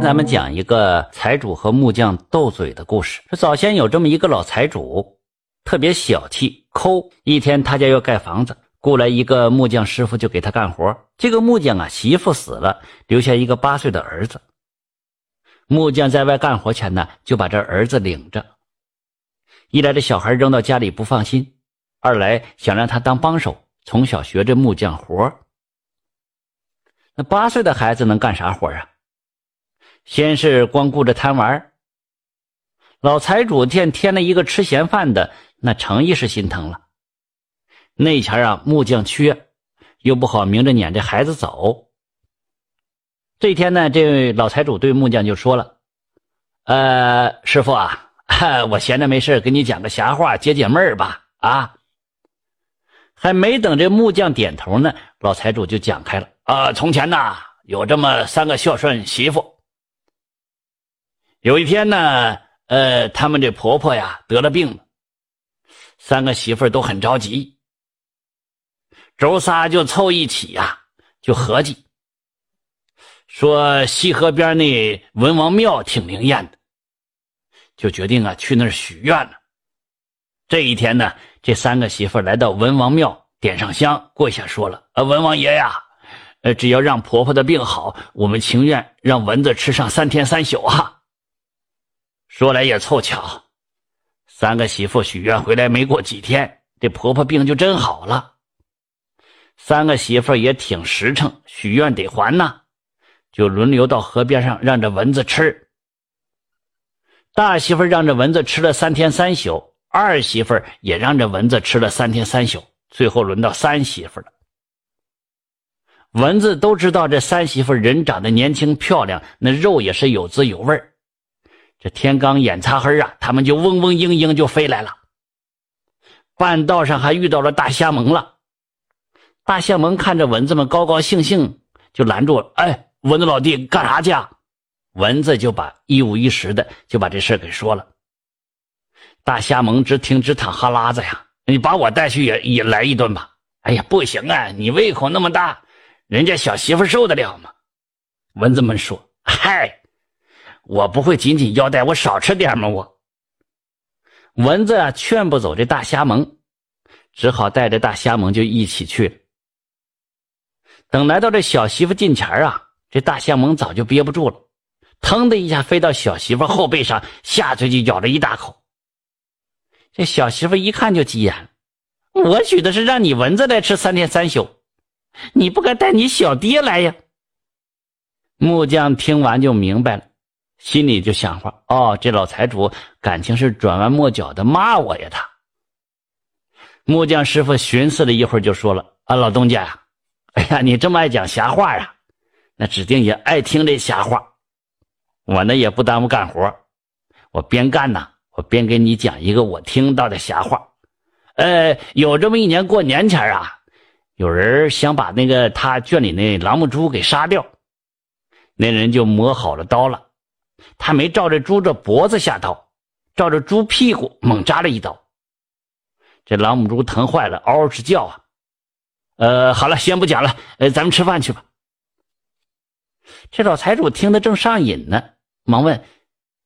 咱们讲一个财主和木匠斗嘴的故事。说早先有这么一个老财主，特别小气抠。一天他家要盖房子，雇来一个木匠师傅就给他干活。这个木匠啊，媳妇死了，留下一个八岁的儿子。木匠在外干活前呢，就把这儿子领着。一来这小孩扔到家里不放心，二来想让他当帮手，从小学这木匠活。那八岁的孩子能干啥活啊？先是光顾着贪玩。老财主见添了一个吃闲饭的，那诚意是心疼了。那前啊，木匠缺，又不好明着撵这孩子走。这天呢，这位老财主对木匠就说了：“呃，师傅啊，我闲着没事给你讲个瞎话，解解闷儿吧。”啊，还没等这木匠点头呢，老财主就讲开了。啊，从前呐，有这么三个孝顺媳妇。有一天呢，呃，他们这婆婆呀得了病了，三个媳妇都很着急。周仨就凑一起呀，就合计说西河边那文王庙挺灵验的，就决定啊去那儿许愿了。这一天呢，这三个媳妇来到文王庙，点上香，跪下说了：“啊，文王爷呀。”呃，只要让婆婆的病好，我们情愿让蚊子吃上三天三宿啊！说来也凑巧，三个媳妇许愿回来没过几天，这婆婆病就真好了。三个媳妇也挺实诚，许愿得还呐，就轮流到河边上让这蚊子吃。大媳妇让这蚊子吃了三天三宿，二媳妇也让这蚊子吃了三天三宿，最后轮到三媳妇了。蚊子都知道这三媳妇人长得年轻漂亮，那肉也是有滋有味这天刚眼擦黑啊，他们就嗡嗡嘤嘤就飞来了。半道上还遇到了大虾蒙了。大虾蒙看着蚊子们高高兴兴，就拦住了：“哎，蚊子老弟，干啥去啊？”蚊子就把一五一十的就把这事给说了。大虾蒙直听直淌哈喇子呀！你把我带去也也来一顿吧。哎呀，不行啊，你胃口那么大。人家小媳妇受得了吗？蚊子们说：“嗨，我不会紧紧腰带，我少吃点吗？我。”蚊子啊劝不走这大虾蒙，只好带着大虾蒙就一起去了。等来到这小媳妇近前啊，这大虾蒙早就憋不住了，腾的一下飞到小媳妇后背上，下去就咬了一大口。这小媳妇一看就急眼了：“我许的是让你蚊子来吃三天三宿。”你不该带你小爹来呀！木匠听完就明白了，心里就想话：哦，这老财主感情是转弯抹角的骂我呀！他木匠师傅寻思了一会儿，就说了：“啊，老东家呀，哎呀，你这么爱讲瞎话呀，那指定也爱听这瞎话。我呢也不耽误干活，我边干呢，我边给你讲一个我听到的瞎话。呃，有这么一年过年前啊。”有人想把那个他圈里那狼母猪给杀掉，那人就磨好了刀了，他没照着猪这脖子下刀，照着猪屁股猛扎了一刀。这老母猪疼坏了，嗷嗷直叫啊！呃，好了，先不讲了，呃，咱们吃饭去吧。这老财主听得正上瘾呢，忙问：“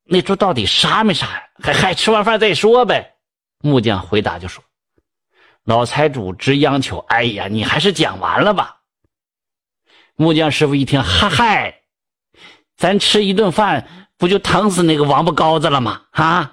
那猪到底杀没杀呀？”“还还吃完饭再说呗。”木匠回答就说。老财主直央求：“哎呀，你还是讲完了吧。”木匠师傅一听：“哈嗨，咱吃一顿饭不就疼死那个王八羔子了吗？啊！”